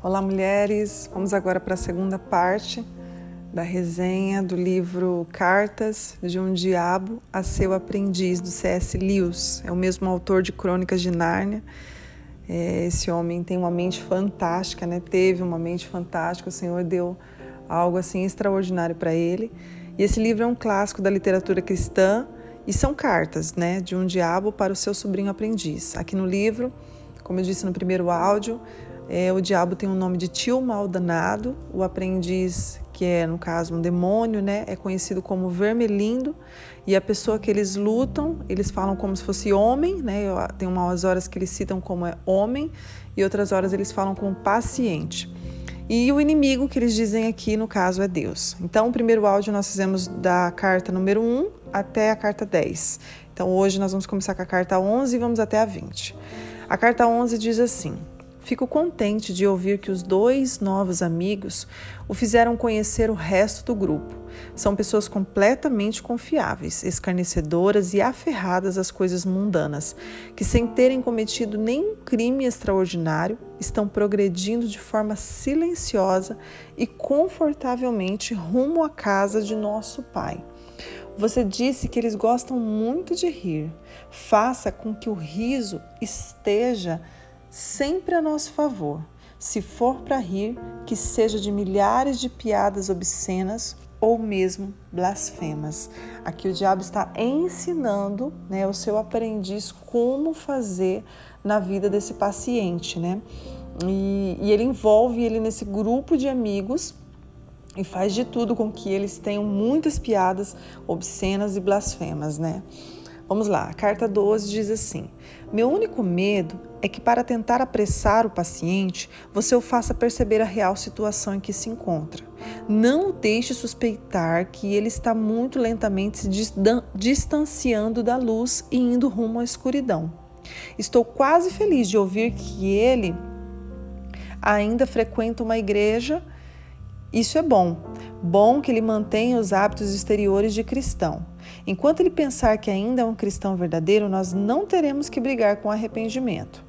Olá, mulheres! Vamos agora para a segunda parte da resenha do livro Cartas de um Diabo a Seu Aprendiz, do C.S. Lewis. É o mesmo autor de Crônicas de Nárnia. É, esse homem tem uma mente fantástica, né? Teve uma mente fantástica, o Senhor deu algo assim extraordinário para ele. E esse livro é um clássico da literatura cristã e são cartas, né, de um diabo para o seu sobrinho aprendiz. Aqui no livro, como eu disse no primeiro áudio, é, o diabo tem o nome de tio mal danado, o aprendiz, que é no caso um demônio, né, é conhecido como vermelindo, e a pessoa que eles lutam, eles falam como se fosse homem, né, tem umas horas que eles citam como é homem, e outras horas eles falam como paciente. E o inimigo que eles dizem aqui, no caso, é Deus. Então, o primeiro áudio nós fizemos da carta número 1 até a carta 10. Então, hoje nós vamos começar com a carta 11 e vamos até a 20. A carta 11 diz assim: Fico contente de ouvir que os dois novos amigos o fizeram conhecer o resto do grupo. São pessoas completamente confiáveis, escarnecedoras e aferradas às coisas mundanas, que, sem terem cometido nenhum crime extraordinário, estão progredindo de forma silenciosa e confortavelmente rumo à casa de nosso Pai. Você disse que eles gostam muito de rir. Faça com que o riso esteja sempre a nosso favor. Se for para rir, que seja de milhares de piadas obscenas ou mesmo blasfemas. Aqui o diabo está ensinando né, o seu aprendiz como fazer na vida desse paciente, né? E, e ele envolve ele nesse grupo de amigos e faz de tudo com que eles tenham muitas piadas obscenas e blasfemas, né? Vamos lá, a carta 12 diz assim: Meu único medo é que, para tentar apressar o paciente, você o faça perceber a real situação em que se encontra. Não o deixe suspeitar que ele está muito lentamente se distanciando da luz e indo rumo à escuridão. Estou quase feliz de ouvir que ele ainda frequenta uma igreja. Isso é bom. Bom que ele mantenha os hábitos exteriores de cristão. Enquanto ele pensar que ainda é um cristão verdadeiro, nós não teremos que brigar com arrependimento.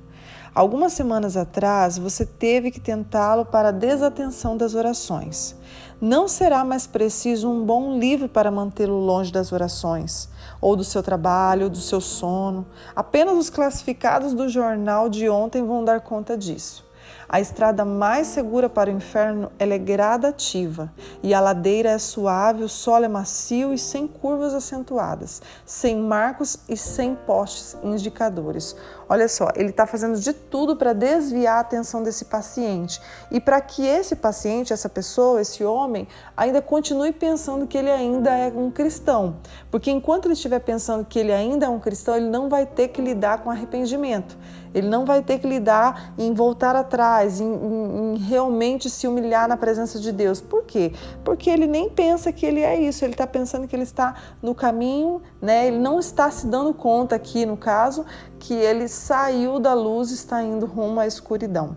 Algumas semanas atrás, você teve que tentá-lo para a desatenção das orações. Não será mais preciso um bom livro para mantê-lo longe das orações, ou do seu trabalho, ou do seu sono. Apenas os classificados do jornal de ontem vão dar conta disso. A estrada mais segura para o inferno é gradativa, e a ladeira é suave, o solo é macio e sem curvas acentuadas, sem marcos e sem postes indicadores. Olha só, ele está fazendo de tudo para desviar a atenção desse paciente e para que esse paciente, essa pessoa, esse homem, ainda continue pensando que ele ainda é um cristão. Porque enquanto ele estiver pensando que ele ainda é um cristão, ele não vai ter que lidar com arrependimento. Ele não vai ter que lidar em voltar atrás, em, em, em, realmente se humilhar na presença de Deus. Por quê? Porque ele nem pensa que ele é isso, ele está pensando que ele está no caminho, né? ele não está se dando conta aqui, no caso, que ele saiu da luz e está indo rumo à escuridão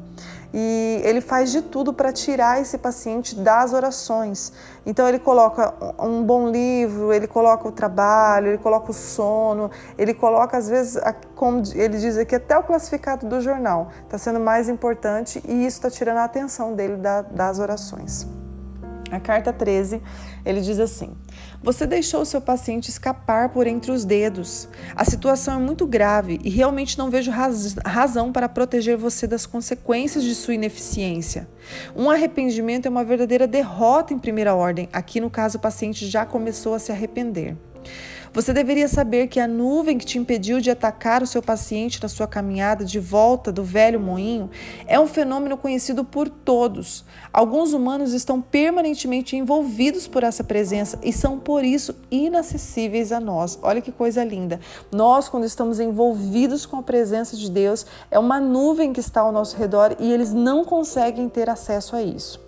e ele faz de tudo para tirar esse paciente das orações. Então ele coloca um bom livro, ele coloca o trabalho, ele coloca o sono, ele coloca às vezes, como ele diz aqui, até o classificado do jornal está sendo mais importante e isso está tirando a atenção dele das orações. A carta 13, ele diz assim: Você deixou seu paciente escapar por entre os dedos. A situação é muito grave e realmente não vejo raz razão para proteger você das consequências de sua ineficiência. Um arrependimento é uma verdadeira derrota em primeira ordem. Aqui, no caso, o paciente já começou a se arrepender. Você deveria saber que a nuvem que te impediu de atacar o seu paciente na sua caminhada de volta do velho moinho é um fenômeno conhecido por todos. Alguns humanos estão permanentemente envolvidos por essa presença e são por isso inacessíveis a nós. Olha que coisa linda. Nós, quando estamos envolvidos com a presença de Deus, é uma nuvem que está ao nosso redor e eles não conseguem ter acesso a isso.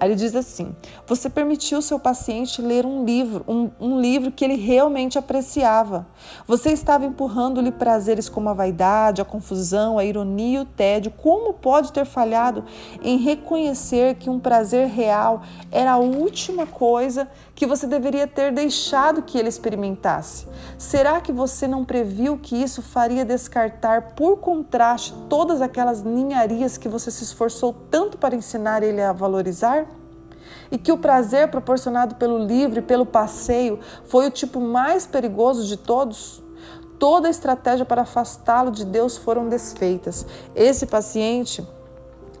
Aí ele diz assim: você permitiu seu paciente ler um livro, um, um livro que ele realmente apreciava. Você estava empurrando-lhe prazeres como a vaidade, a confusão, a ironia e o tédio. Como pode ter falhado em reconhecer que um prazer real era a última coisa que você deveria ter deixado que ele experimentasse? Será que você não previu que isso faria descartar por contraste todas aquelas ninharias que você se esforçou tanto para ensinar ele a valorizar? E que o prazer proporcionado pelo livro e pelo passeio foi o tipo mais perigoso de todos? Toda a estratégia para afastá-lo de Deus foram desfeitas. Esse paciente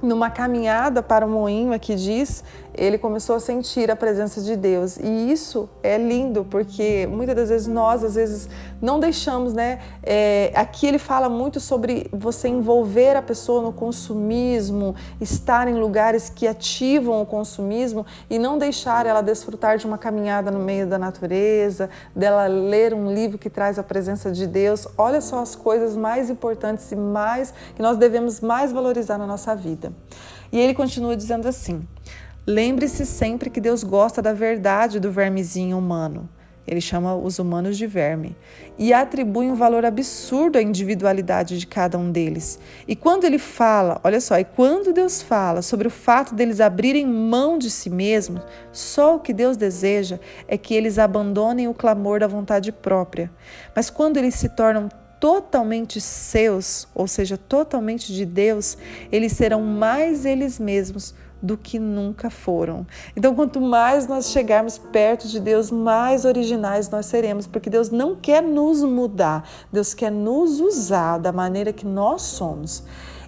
numa caminhada para o moinho, aqui diz, ele começou a sentir a presença de Deus. E isso é lindo, porque muitas das vezes nós, às vezes, não deixamos, né? É, aqui ele fala muito sobre você envolver a pessoa no consumismo, estar em lugares que ativam o consumismo e não deixar ela desfrutar de uma caminhada no meio da natureza, dela ler um livro que traz a presença de Deus. Olha só as coisas mais importantes e mais que nós devemos mais valorizar na nossa vida. E ele continua dizendo assim: Lembre-se sempre que Deus gosta da verdade do vermezinho humano. Ele chama os humanos de verme e atribui um valor absurdo à individualidade de cada um deles. E quando ele fala, olha só, e quando Deus fala sobre o fato deles abrirem mão de si mesmos, só o que Deus deseja é que eles abandonem o clamor da vontade própria. Mas quando eles se tornam totalmente seus, ou seja, totalmente de Deus, eles serão mais eles mesmos do que nunca foram. Então, quanto mais nós chegarmos perto de Deus, mais originais nós seremos, porque Deus não quer nos mudar, Deus quer nos usar da maneira que nós somos.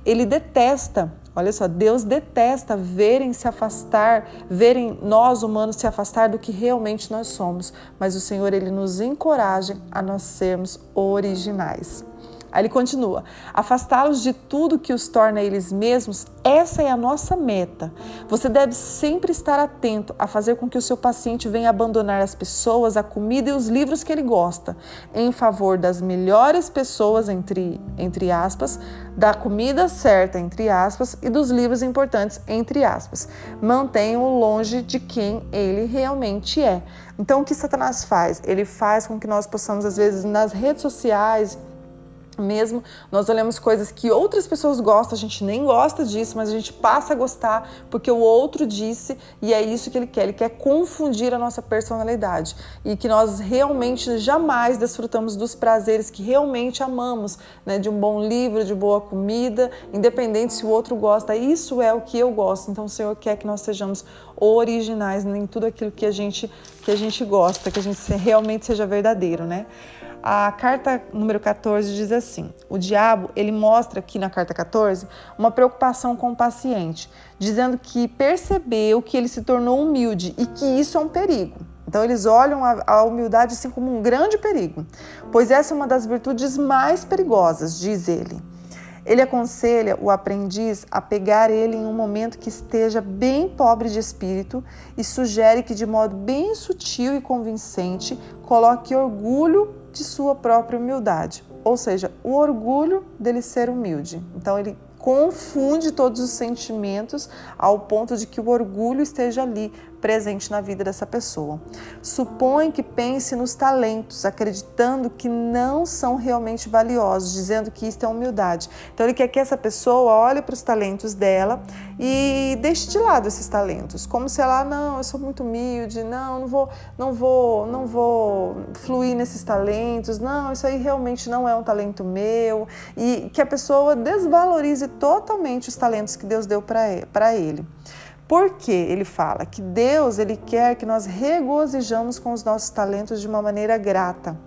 Ele detesta, olha só, Deus detesta verem se afastar, verem nós humanos se afastar do que realmente nós somos, mas o Senhor ele nos encoraja a nós sermos originais. Aí ele continua: afastá-los de tudo que os torna eles mesmos, essa é a nossa meta. Você deve sempre estar atento a fazer com que o seu paciente venha abandonar as pessoas, a comida e os livros que ele gosta, em favor das melhores pessoas, entre, entre aspas, da comida certa, entre aspas, e dos livros importantes, entre aspas. Mantenha-o longe de quem ele realmente é. Então, o que Satanás faz? Ele faz com que nós possamos, às vezes, nas redes sociais, mesmo nós olhamos coisas que outras pessoas gostam, a gente nem gosta disso, mas a gente passa a gostar porque o outro disse e é isso que ele quer. Ele quer confundir a nossa personalidade e que nós realmente jamais desfrutamos dos prazeres que realmente amamos, né? De um bom livro, de boa comida, independente se o outro gosta. Isso é o que eu gosto. Então o Senhor quer que nós sejamos originais em tudo aquilo que a gente que a gente gosta, que a gente realmente seja verdadeiro, né? A carta número 14 diz assim: o diabo ele mostra aqui na carta 14 uma preocupação com o paciente, dizendo que percebeu que ele se tornou humilde e que isso é um perigo. Então eles olham a, humildade assim como um grande perigo, pois essa é uma das virtudes mais perigosas, diz ele. Ele aconselha o aprendiz a pegar ele em um momento que esteja bem pobre de espírito e sugere que, de modo bem sutil e convincente, coloque orgulho de sua própria humildade, ou seja, o orgulho dele ser humilde. Então ele confunde todos os sentimentos ao ponto de que o orgulho esteja ali presente na vida dessa pessoa. Supõe que pense nos talentos, acreditando que não são realmente valiosos, dizendo que isto é humildade. Então ele quer que essa pessoa olhe para os talentos dela e deixe de lado esses talentos, como se ela não, eu sou muito humilde, não, não vou, não vou, não vou fluir nesses talentos, não, isso aí realmente não é um talento meu e que a pessoa desvalorize totalmente os talentos que Deus deu para ele. Porque ele fala que Deus ele quer que nós regozijamos com os nossos talentos de uma maneira grata.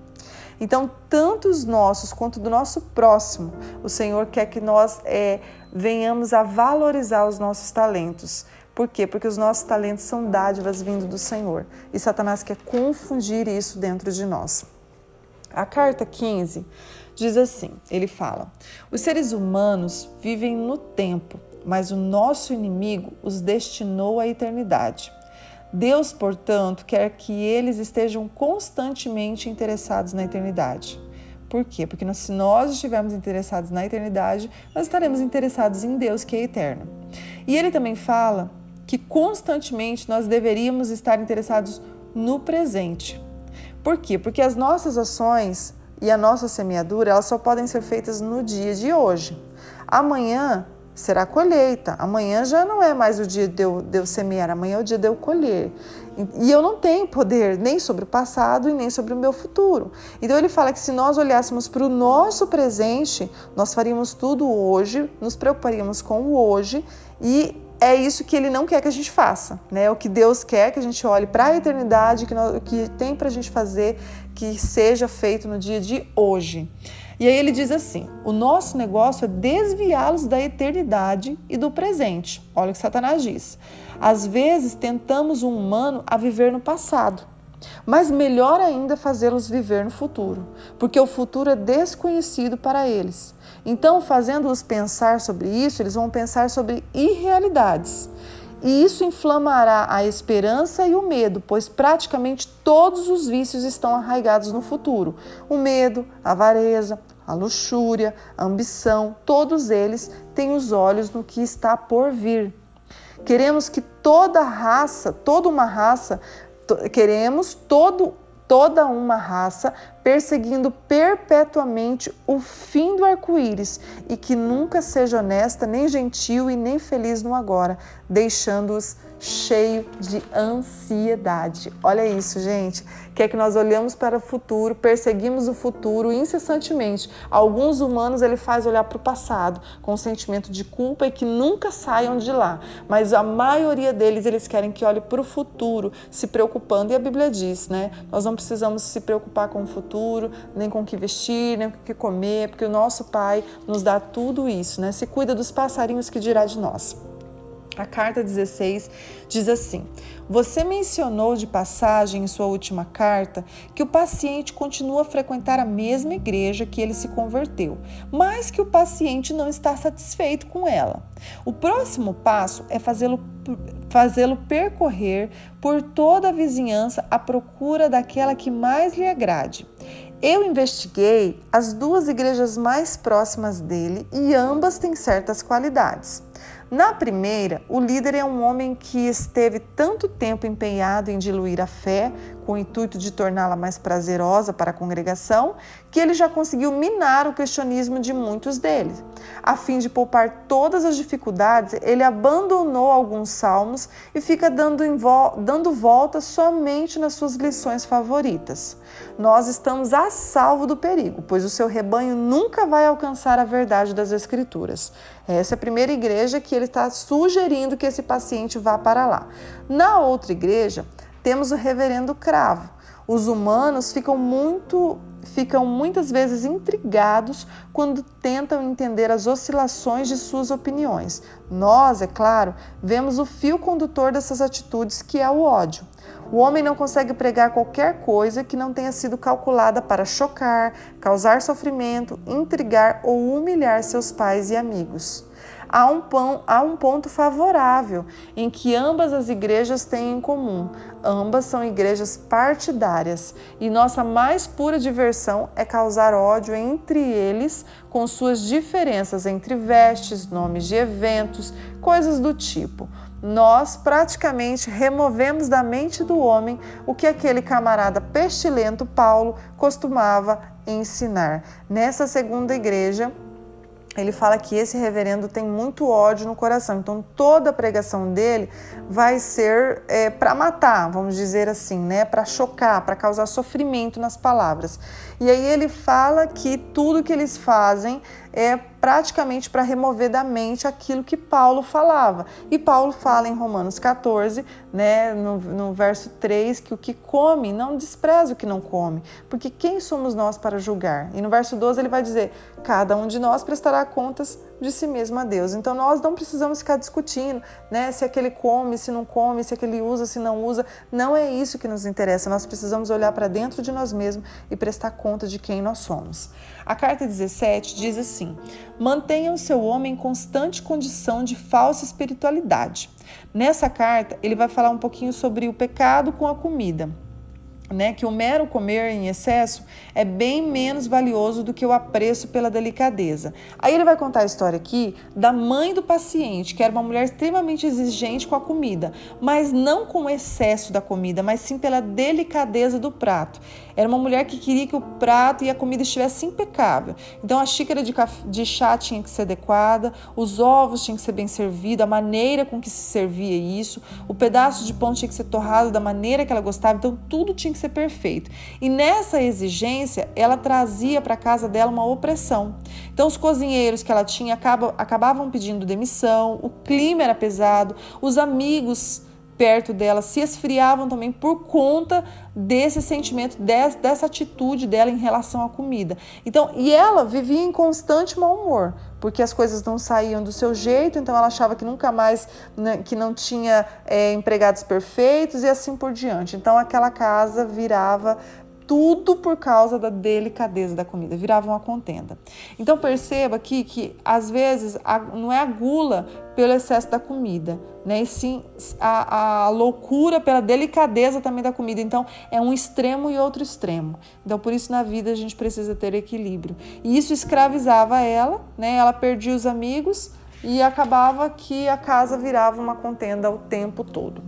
Então, tanto os nossos quanto do nosso próximo, o Senhor quer que nós é, venhamos a valorizar os nossos talentos. Por quê? Porque os nossos talentos são dádivas vindo do Senhor. E Satanás quer confundir isso dentro de nós. A carta 15 diz assim: ele fala, os seres humanos vivem no tempo mas o nosso inimigo os destinou à eternidade. Deus, portanto, quer que eles estejam constantemente interessados na eternidade. Por quê? Porque se nós estivermos interessados na eternidade, nós estaremos interessados em Deus, que é eterno. E ele também fala que constantemente nós deveríamos estar interessados no presente. Por quê? Porque as nossas ações e a nossa semeadura, elas só podem ser feitas no dia de hoje. Amanhã será colheita. Amanhã já não é mais o dia de eu, de eu semear, amanhã é o dia de eu colher. E eu não tenho poder nem sobre o passado e nem sobre o meu futuro. Então ele fala que se nós olhássemos para o nosso presente, nós faríamos tudo hoje, nos preocuparíamos com o hoje e é isso que ele não quer que a gente faça, né? O que Deus quer que a gente olhe para a eternidade, que, nós, que tem para a gente fazer, que seja feito no dia de hoje. E aí ele diz assim: o nosso negócio é desviá-los da eternidade e do presente. Olha o que Satanás diz. Às vezes tentamos um humano a viver no passado, mas melhor ainda fazê-los viver no futuro, porque o futuro é desconhecido para eles. Então, fazendo-os pensar sobre isso, eles vão pensar sobre irrealidades. E isso inflamará a esperança e o medo, pois praticamente todos os vícios estão arraigados no futuro: o medo, a avareza, a luxúria, a ambição, todos eles têm os olhos no que está por vir. Queremos que toda raça, toda uma raça, queremos todo toda uma raça perseguindo perpetuamente o fim do arco-íris e que nunca seja honesta, nem gentil e nem feliz no agora, deixando-os cheio de ansiedade. Olha isso, gente. Quer que nós olhamos para o futuro, perseguimos o futuro incessantemente. Alguns humanos ele faz olhar para o passado com um sentimento de culpa e que nunca saiam de lá. Mas a maioria deles eles querem que olhe para o futuro, se preocupando. E a Bíblia diz, né? Nós não precisamos se preocupar com o futuro, nem com o que vestir, nem com o que comer, porque o nosso Pai nos dá tudo isso, né? Se cuida dos passarinhos que dirá de nós. A carta 16 diz assim: Você mencionou de passagem em sua última carta que o paciente continua a frequentar a mesma igreja que ele se converteu, mas que o paciente não está satisfeito com ela. O próximo passo é fazê-lo fazê-lo percorrer por toda a vizinhança à procura daquela que mais lhe agrade. Eu investiguei as duas igrejas mais próximas dele e ambas têm certas qualidades. Na primeira, o líder é um homem que esteve tanto tempo empenhado em diluir a fé, com o intuito de torná-la mais prazerosa para a congregação, que ele já conseguiu minar o cristianismo de muitos deles. A fim de poupar todas as dificuldades, ele abandonou alguns salmos e fica dando, dando volta somente nas suas lições favoritas. Nós estamos a salvo do perigo, pois o seu rebanho nunca vai alcançar a verdade das Escrituras. Essa é a primeira igreja que ele está sugerindo que esse paciente vá para lá. Na outra igreja, temos o reverendo Cravo. Os humanos ficam muito ficam muitas vezes intrigados quando tentam entender as oscilações de suas opiniões. Nós, é claro, vemos o fio condutor dessas atitudes, que é o ódio. O homem não consegue pregar qualquer coisa que não tenha sido calculada para chocar, causar sofrimento, intrigar ou humilhar seus pais e amigos há um, pão, há um ponto favorável em que ambas as igrejas têm em comum. Ambas são igrejas partidárias e nossa mais pura diversão é causar ódio entre eles com suas diferenças entre vestes, nomes de eventos, coisas do tipo nós praticamente removemos da mente do homem o que aquele camarada pestilento Paulo costumava ensinar. Nessa segunda igreja, ele fala que esse reverendo tem muito ódio no coração. Então, toda a pregação dele vai ser é, para matar, vamos dizer assim, né? Para chocar, para causar sofrimento nas palavras. E aí ele fala que tudo que eles fazem é praticamente para remover da mente aquilo que Paulo falava. E Paulo fala em Romanos 14, né, no, no verso 3, que o que come não despreza o que não come, porque quem somos nós para julgar? E no verso 12 ele vai dizer: cada um de nós prestará contas de si mesmo a Deus. Então nós não precisamos ficar discutindo, né, se aquele come, se não come, se aquele usa, se não usa. Não é isso que nos interessa. Nós precisamos olhar para dentro de nós mesmos e prestar conta de quem nós somos. A carta 17 diz assim: mantenha o seu homem em constante condição de falsa espiritualidade. Nessa carta, ele vai falar um pouquinho sobre o pecado com a comida. Né, que o mero comer em excesso é bem menos valioso do que o apreço pela delicadeza. Aí ele vai contar a história aqui da mãe do paciente, que era uma mulher extremamente exigente com a comida, mas não com o excesso da comida, mas sim pela delicadeza do prato. Era uma mulher que queria que o prato e a comida estivessem impecável. Então a xícara de, de chá tinha que ser adequada, os ovos tinham que ser bem servidos, a maneira com que se servia isso, o pedaço de pão tinha que ser torrado da maneira que ela gostava, então tudo tinha que ser perfeito. E nessa exigência, ela trazia para casa dela uma opressão. Então os cozinheiros que ela tinha acabavam pedindo demissão, o clima era pesado, os amigos perto dela se esfriavam também por conta desse sentimento, dessa atitude dela em relação à comida. Então, e ela vivia em constante mau humor, porque as coisas não saíam do seu jeito, então ela achava que nunca mais, né, que não tinha é, empregados perfeitos e assim por diante. Então aquela casa virava tudo por causa da delicadeza da comida, virava uma contenda. Então perceba aqui que às vezes a, não é a gula pelo excesso da comida, né? E sim a, a loucura pela delicadeza também da comida. Então é um extremo e outro extremo. Então por isso na vida a gente precisa ter equilíbrio. E isso escravizava ela, né? Ela perdia os amigos e acabava que a casa virava uma contenda o tempo todo.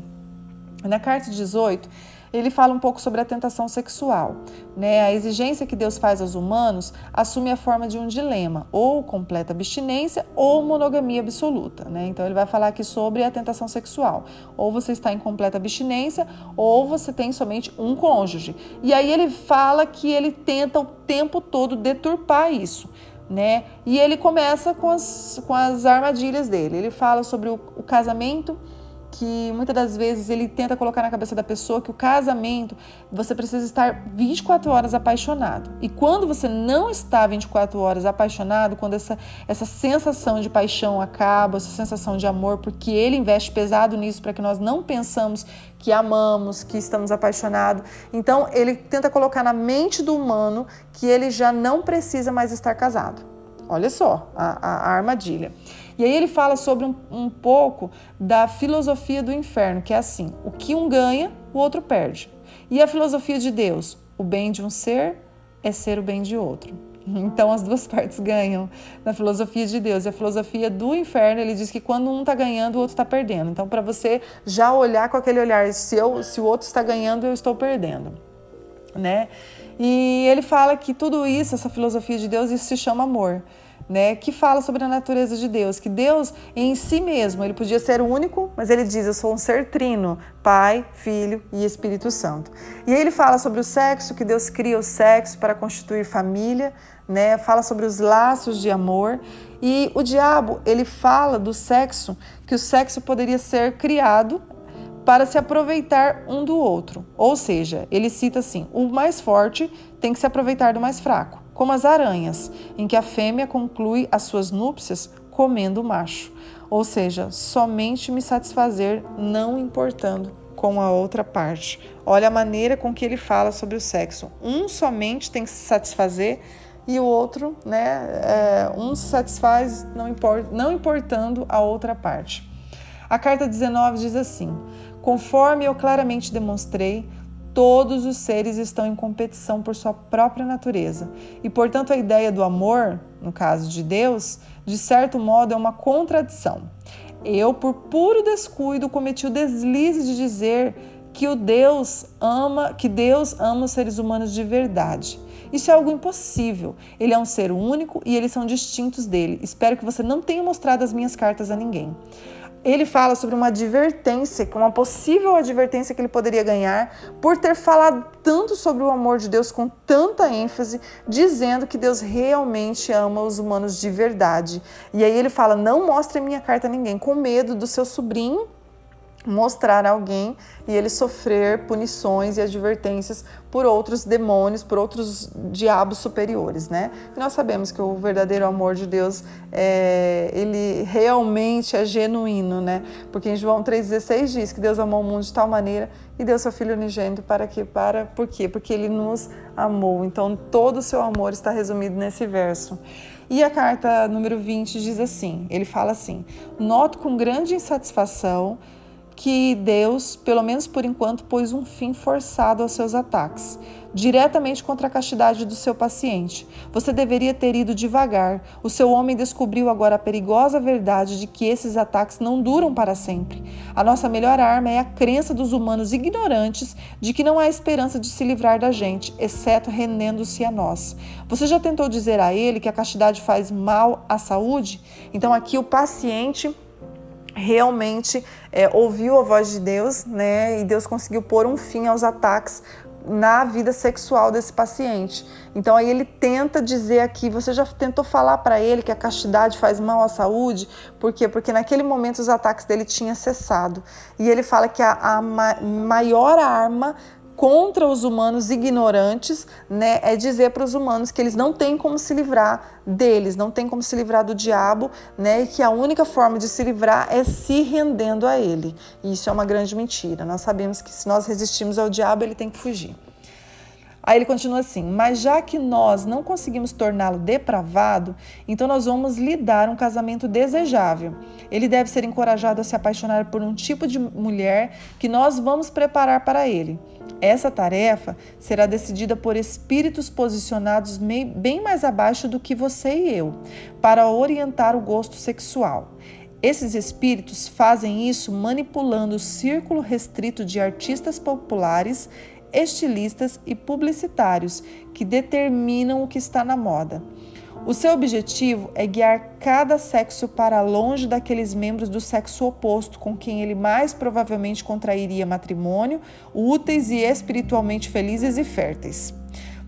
Na carta 18 ele fala um pouco sobre a tentação sexual. Né? A exigência que Deus faz aos humanos assume a forma de um dilema, ou completa abstinência ou monogamia absoluta. Né? Então ele vai falar aqui sobre a tentação sexual. Ou você está em completa abstinência, ou você tem somente um cônjuge. E aí ele fala que ele tenta o tempo todo deturpar isso. Né? E ele começa com as, com as armadilhas dele. Ele fala sobre o, o casamento que muitas das vezes ele tenta colocar na cabeça da pessoa que o casamento você precisa estar 24 horas apaixonado. E quando você não está 24 horas apaixonado, quando essa, essa sensação de paixão acaba, essa sensação de amor, porque ele investe pesado nisso para que nós não pensamos que amamos, que estamos apaixonados. Então ele tenta colocar na mente do humano que ele já não precisa mais estar casado. Olha só a, a, a armadilha. E aí ele fala sobre um, um pouco da filosofia do inferno, que é assim: o que um ganha, o outro perde. E a filosofia de Deus? O bem de um ser é ser o bem de outro. Então as duas partes ganham na filosofia de Deus. E a filosofia do inferno, ele diz que quando um está ganhando, o outro está perdendo. Então, para você já olhar com aquele olhar, se, eu, se o outro está ganhando, eu estou perdendo. Né? E ele fala que tudo isso, essa filosofia de Deus, isso se chama amor né, que fala sobre a natureza de Deus, que Deus em si mesmo, ele podia ser único, mas ele diz: Eu sou um ser trino, Pai, Filho e Espírito Santo. E aí ele fala sobre o sexo, que Deus cria o sexo para constituir família, né, fala sobre os laços de amor. E o diabo, ele fala do sexo, que o sexo poderia ser criado para se aproveitar um do outro. Ou seja, ele cita assim: o mais forte tem que se aproveitar do mais fraco como as aranhas, em que a fêmea conclui as suas núpcias comendo o macho. Ou seja, somente me satisfazer, não importando com a outra parte. Olha a maneira com que ele fala sobre o sexo. Um somente tem que se satisfazer e o outro, né? É, um se satisfaz não, import, não importando a outra parte. A carta 19 diz assim: Conforme eu claramente demonstrei, todos os seres estão em competição por sua própria natureza. E, portanto, a ideia do amor, no caso de Deus, de certo modo é uma contradição. Eu, por puro descuido, cometi o deslize de dizer que o Deus ama, que Deus ama os seres humanos de verdade. Isso é algo impossível. Ele é um ser único e eles são distintos dele. Espero que você não tenha mostrado as minhas cartas a ninguém ele fala sobre uma advertência, uma possível advertência que ele poderia ganhar por ter falado tanto sobre o amor de Deus com tanta ênfase, dizendo que Deus realmente ama os humanos de verdade. E aí ele fala: Não mostre minha carta a ninguém, com medo do seu sobrinho mostrar a alguém e ele sofrer punições e advertências por outros demônios, por outros diabos superiores, né? E nós sabemos que o verdadeiro amor de Deus é, ele realmente é genuíno, né? Porque em João 3:16 diz que Deus amou o mundo de tal maneira e deu seu filho unigênito para que para por quê? Porque ele nos amou. Então todo o seu amor está resumido nesse verso. E a carta número 20 diz assim, ele fala assim: "Noto com grande insatisfação que Deus, pelo menos por enquanto, pôs um fim forçado aos seus ataques, diretamente contra a castidade do seu paciente. Você deveria ter ido devagar. O seu homem descobriu agora a perigosa verdade de que esses ataques não duram para sempre. A nossa melhor arma é a crença dos humanos ignorantes de que não há esperança de se livrar da gente, exceto rendendo-se a nós. Você já tentou dizer a ele que a castidade faz mal à saúde? Então aqui o paciente realmente é, ouviu a voz de Deus, né? E Deus conseguiu pôr um fim aos ataques na vida sexual desse paciente. Então aí ele tenta dizer aqui, você já tentou falar para ele que a castidade faz mal à saúde? Por quê? Porque naquele momento os ataques dele tinham cessado. E ele fala que a, a maior arma contra os humanos ignorantes, né, é dizer para os humanos que eles não têm como se livrar deles, não têm como se livrar do diabo, né, e que a única forma de se livrar é se rendendo a ele. E isso é uma grande mentira. Nós sabemos que se nós resistimos ao diabo, ele tem que fugir. Aí ele continua assim: Mas já que nós não conseguimos torná-lo depravado, então nós vamos lhe dar um casamento desejável. Ele deve ser encorajado a se apaixonar por um tipo de mulher que nós vamos preparar para ele. Essa tarefa será decidida por espíritos posicionados bem mais abaixo do que você e eu, para orientar o gosto sexual. Esses espíritos fazem isso manipulando o círculo restrito de artistas populares estilistas e publicitários que determinam o que está na moda. O seu objetivo é guiar cada sexo para longe daqueles membros do sexo oposto com quem ele mais provavelmente contrairia matrimônio, úteis e espiritualmente felizes e férteis.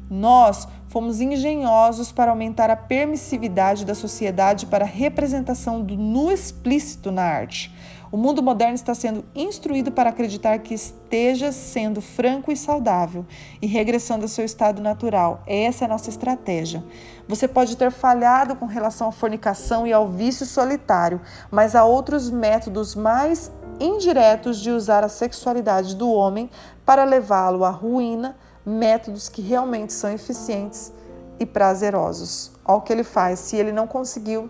Nós fomos engenhosos para aumentar a permissividade da sociedade para a representação do nu explícito na arte. O mundo moderno está sendo instruído para acreditar que esteja sendo franco e saudável e regressando ao seu estado natural. Essa é a nossa estratégia. Você pode ter falhado com relação à fornicação e ao vício solitário, mas há outros métodos mais indiretos de usar a sexualidade do homem para levá-lo à ruína, métodos que realmente são eficientes e prazerosos. Olha o que ele faz. Se ele não conseguiu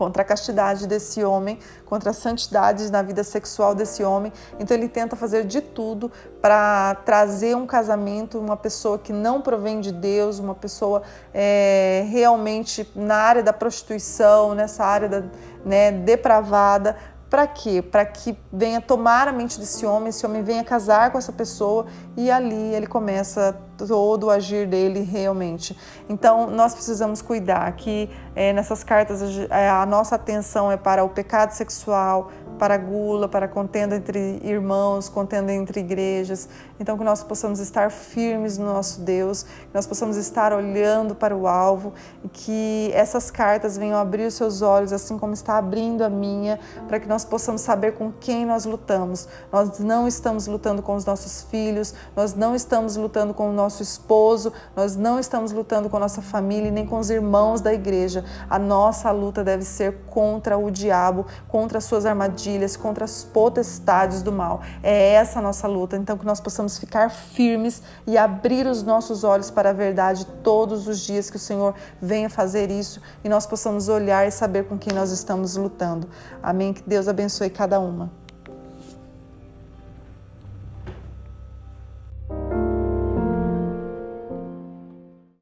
contra a castidade desse homem, contra a santidade na vida sexual desse homem. Então ele tenta fazer de tudo para trazer um casamento, uma pessoa que não provém de Deus, uma pessoa é, realmente na área da prostituição, nessa área da, né, depravada, para quê? Para que venha tomar a mente desse homem, esse homem venha casar com essa pessoa e ali ele começa todo o agir dele realmente. Então nós precisamos cuidar que é, nessas cartas a nossa atenção é para o pecado sexual, para gula, para contenda entre irmãos, contenda entre igrejas. Então, que nós possamos estar firmes no nosso Deus, que nós possamos estar olhando para o alvo e que essas cartas venham abrir os seus olhos, assim como está abrindo a minha, para que nós possamos saber com quem nós lutamos. Nós não estamos lutando com os nossos filhos, nós não estamos lutando com o nosso esposo, nós não estamos lutando com a nossa família nem com os irmãos da igreja. A nossa luta deve ser contra o diabo, contra as suas armadilhas armadilhas, contra as potestades do mal. É essa a nossa luta. Então, que nós possamos ficar firmes e abrir os nossos olhos para a verdade todos os dias que o Senhor venha fazer isso e nós possamos olhar e saber com quem nós estamos lutando. Amém. Que Deus abençoe cada uma.